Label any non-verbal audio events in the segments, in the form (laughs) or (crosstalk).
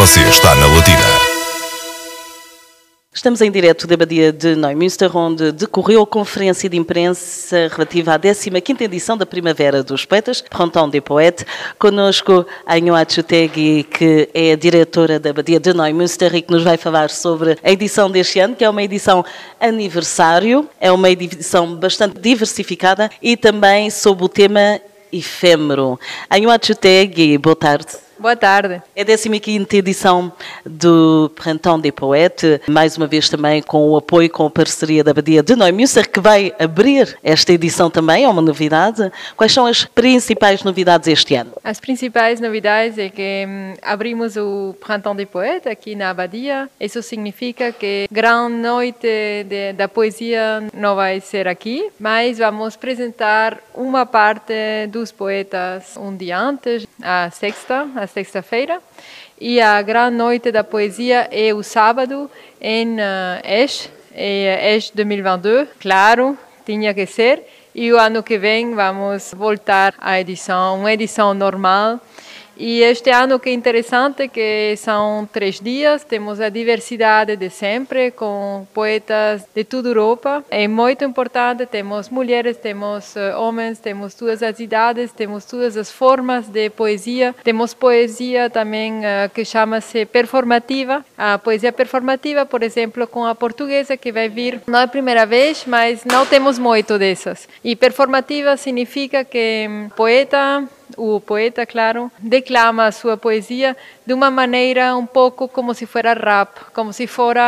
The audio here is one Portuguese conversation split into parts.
Você está na Latina. Estamos em direto da Badia de Neumünster, onde decorreu a conferência de imprensa relativa à 15ª edição da Primavera dos Poetas, Pronton de Poète. Conosco a Anhoa Chutegui, que é a diretora da Badia de Neumünster e que nos vai falar sobre a edição deste ano, que é uma edição aniversário, é uma edição bastante diversificada e também sob o tema efêmero. Anhoa Chutegui, boa tarde. Boa tarde. É a 15 edição do Printemps des Poètes, mais uma vez também com o apoio, com a parceria da Badia de Neumünster, que vai abrir esta edição também, é uma novidade. Quais são as principais novidades este ano? As principais novidades é que hum, abrimos o Printemps des Poètes aqui na Abadia. Isso significa que grande noite de, da poesia não vai ser aqui, mas vamos apresentar uma parte dos poetas um dia antes, a sexta, a sexta-feira. E a grande noite da poesia é o sábado em Esch, é Esch 2022, claro, tinha que ser. E o ano que vem vamos voltar à edição, uma edição normal e este ano que é interessante que são três dias, temos a diversidade de sempre, com poetas de toda a Europa. É muito importante, temos mulheres, temos eh, homens, temos todas as idades, temos todas as formas de poesia. Temos poesia também uh, que chama-se performativa. A poesia performativa, por exemplo, com a portuguesa, que vai vir, não é a primeira vez, mas não temos muito dessas. E performativa significa que um, poeta o poeta, claro, declama sua poesia de uma maneira um pouco como se fosse rap, como se fosse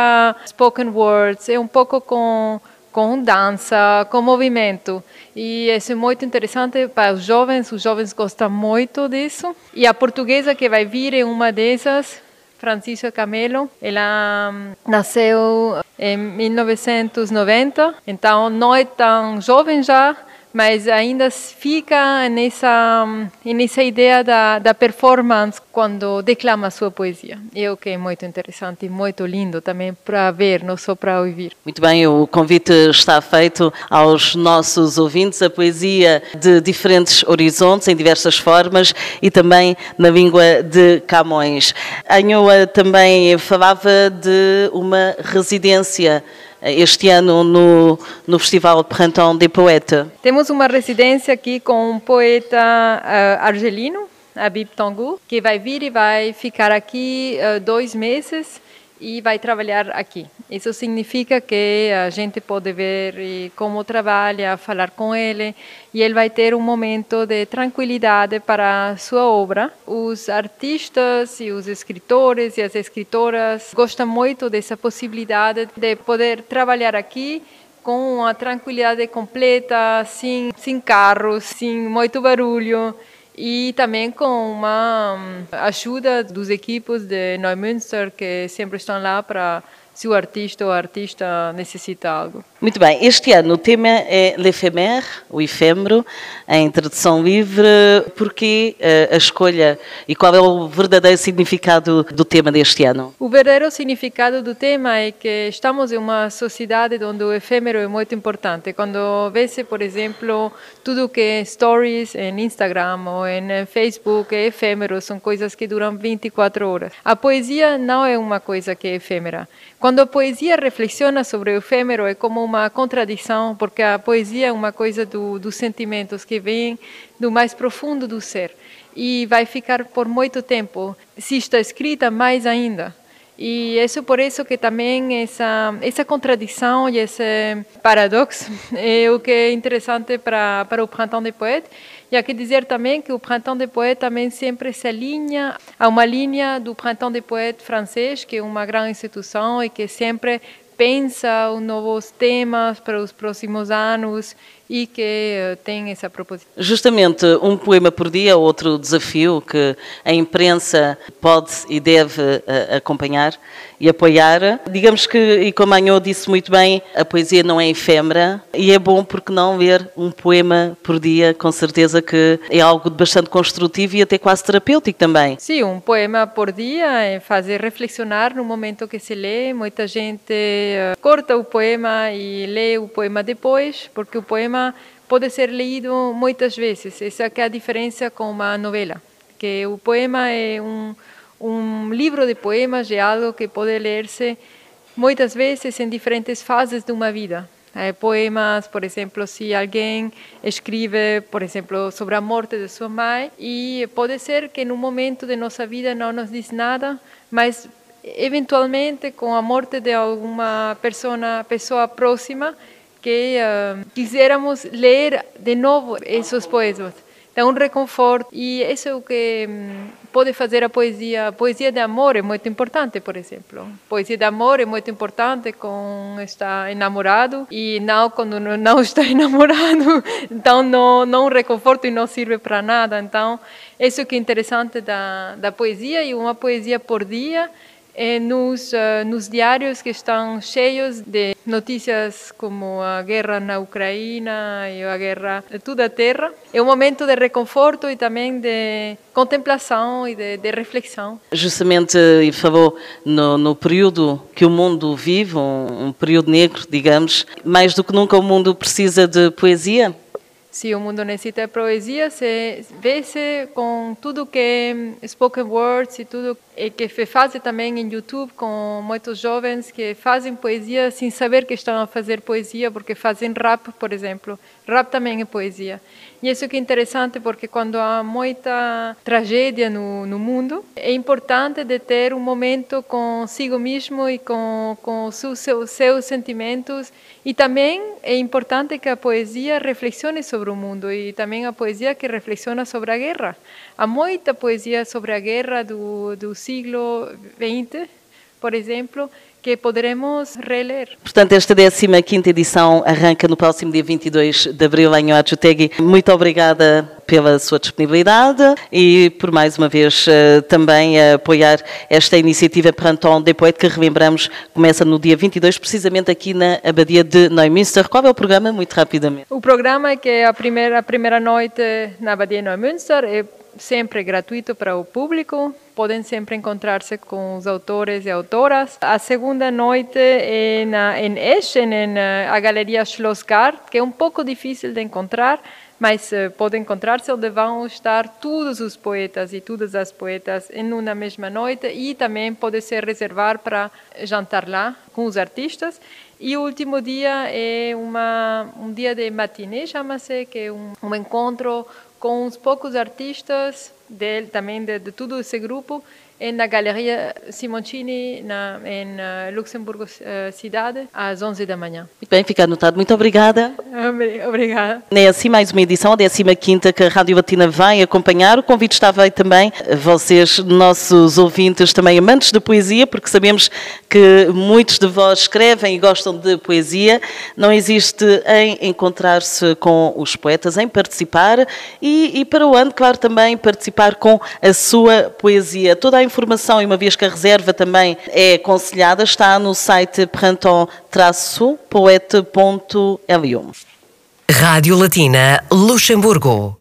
spoken words, é um pouco com com dança, com movimento. E isso é muito interessante para os jovens, os jovens gostam muito disso. E a portuguesa que vai vir é uma dessas, Francisca Camelo. Ela hum, nasceu em 1990, então não é tão jovem já, mas ainda fica nessa nessa ideia da, da performance quando declama sua poesia. É o que é muito interessante e muito lindo também para ver, não só para ouvir. Muito bem, o convite está feito aos nossos ouvintes, a poesia de diferentes horizontes, em diversas formas e também na língua de Camões. A Anhoa também falava de uma residência este ano no, no Festival Printemps des Poètes. Temos uma residência aqui com um poeta uh, argelino, Abib Tangu, que vai vir e vai ficar aqui uh, dois meses e vai trabalhar aqui. Isso significa que a gente pode ver como trabalha, falar com ele, e ele vai ter um momento de tranquilidade para sua obra. Os artistas e os escritores e as escritoras gostam muito dessa possibilidade de poder trabalhar aqui com uma tranquilidade completa, sem, sem carros, sem muito barulho e também com uma hum, ajuda dos equipes de Neumünster que sempre estão lá para se o artista ou a artista necessita algo. Muito bem, este ano o tema é l'éphémère, o efêmero, em tradução livre. Porquê eh, a escolha e qual é o verdadeiro significado do tema deste ano? O verdadeiro significado do tema é que estamos em uma sociedade onde o efêmero é muito importante. Quando vê-se, por exemplo, tudo que é stories em Instagram ou em Facebook é efêmero, são coisas que duram 24 horas. A poesia não é uma coisa que é efêmera. Quando a poesia reflexiona sobre o efêmero, é como uma contradição, porque a poesia é uma coisa do, dos sentimentos que vem do mais profundo do ser e vai ficar por muito tempo. Se está escrita, mais ainda. E isso por isso que também essa essa contradição e esse paradoxo (laughs) é o que é interessante para para o Printemps des Poètes e há que dizer também que o Printemps des Poètes também sempre se alinha a uma linha do Printemps des Poètes francês, que é uma grande instituição e que sempre pensa os novos temas para os próximos anos e que eh, tem essa proposição. Justamente um poema por dia, outro desafio que a imprensa pode e deve uh, acompanhar e apoiar. Digamos que, e como a Anhô disse muito bem, a poesia não é efêmera e é bom porque não ler um poema por dia, com certeza que é algo bastante construtivo e até quase terapêutico também. Sim, um poema por dia é fazer reflexionar no momento que se lê. Muita gente uh, corta o poema e lê o poema depois, porque o poema pode ser lido muitas vezes. Essa é a diferença com uma novela, que o poema é um, um livro de poemas é algo que pode ler-se muitas vezes em diferentes fases de uma vida. Eh, poemas, por exemplo, se alguém escreve, por exemplo, sobre a morte de sua mãe, e pode ser que num momento de nossa vida não nos diz nada, mas eventualmente com a morte de alguma pessoa próxima, que uh, quiséramos ler de novo esses poemas. Dá um reconforto e isso é o que um, pode fazer a poesia. A poesia de amor é muito importante, por exemplo. Poesia de amor é muito importante quando está enamorado e não quando não está (laughs) enamorado. Então não não reconforto e não serve para nada. Então isso que é interessante da da poesia e uma poesia por dia é nos, uh, nos diários que estão cheios de notícias como a guerra na Ucrânia e a guerra de toda a terra. É um momento de reconforto e também de contemplação e de, de reflexão. Justamente, e falou no, no, período que o mundo vive, um, um período negro, digamos, mais do que nunca o mundo precisa de poesia? se o mundo necessita de poesia, se vê-se com tudo que é spoken words e tudo e que faz também em YouTube com muitos jovens que fazem poesia sem saber que estão a fazer poesia porque fazem rap, por exemplo. Rap também é poesia. E isso que é interessante porque quando há muita tragédia no, no mundo, é importante de ter um momento consigo mesmo e com, com os seus, seus sentimentos. E também é importante que a poesia reflexione sobre o mundo e também a poesia que reflexiona sobre a guerra. Há muita poesia sobre a guerra do, do siglo XX, por exemplo, que poderemos reler. Portanto, esta 15 edição arranca no próximo dia 22 de abril em Oachutegui. Muito obrigada pela sua disponibilidade e por mais uma vez eh, também apoiar esta iniciativa Pranton de Poète que relembramos começa no dia 22 precisamente aqui na Abadia de Neumünster. Qual é o programa? Muito rapidamente. O programa é que é a primeira, a primeira noite na Abadia de Neumünster é sempre gratuito para o público, podem sempre encontrar-se com os autores e autoras. A segunda noite é na, em Eschen, na Galeria Schlossgard, que é um pouco difícil de encontrar, mas uh, pode encontrar-se onde vão estar todos os poetas e todas as poetas em uma mesma noite e também pode se reservar para jantar lá com os artistas. E o último dia é uma, um dia de matinê, chama-se, que é um, um encontro com uns poucos artistas dele, também de, de todo esse grupo na Galeria Simoncini, na, em uh, Luxemburgo uh, cidade, às 11 da manhã. Muito bem, fica anotado. Muito obrigada. Obrigada. É assim mais uma edição, a 15 que a Rádio Latina vai acompanhar. O convite estava aí também vocês, nossos ouvintes, também amantes de poesia, porque sabemos que muitos de vós escrevem e gostam de poesia. Não existe em encontrar-se com os poetas, em participar e, e para o ano, claro, também participar com a sua poesia. Toda a informação, e uma vez que a reserva também é aconselhada, está no site pranton-poete.lu. Rádio Latina Luxemburgo.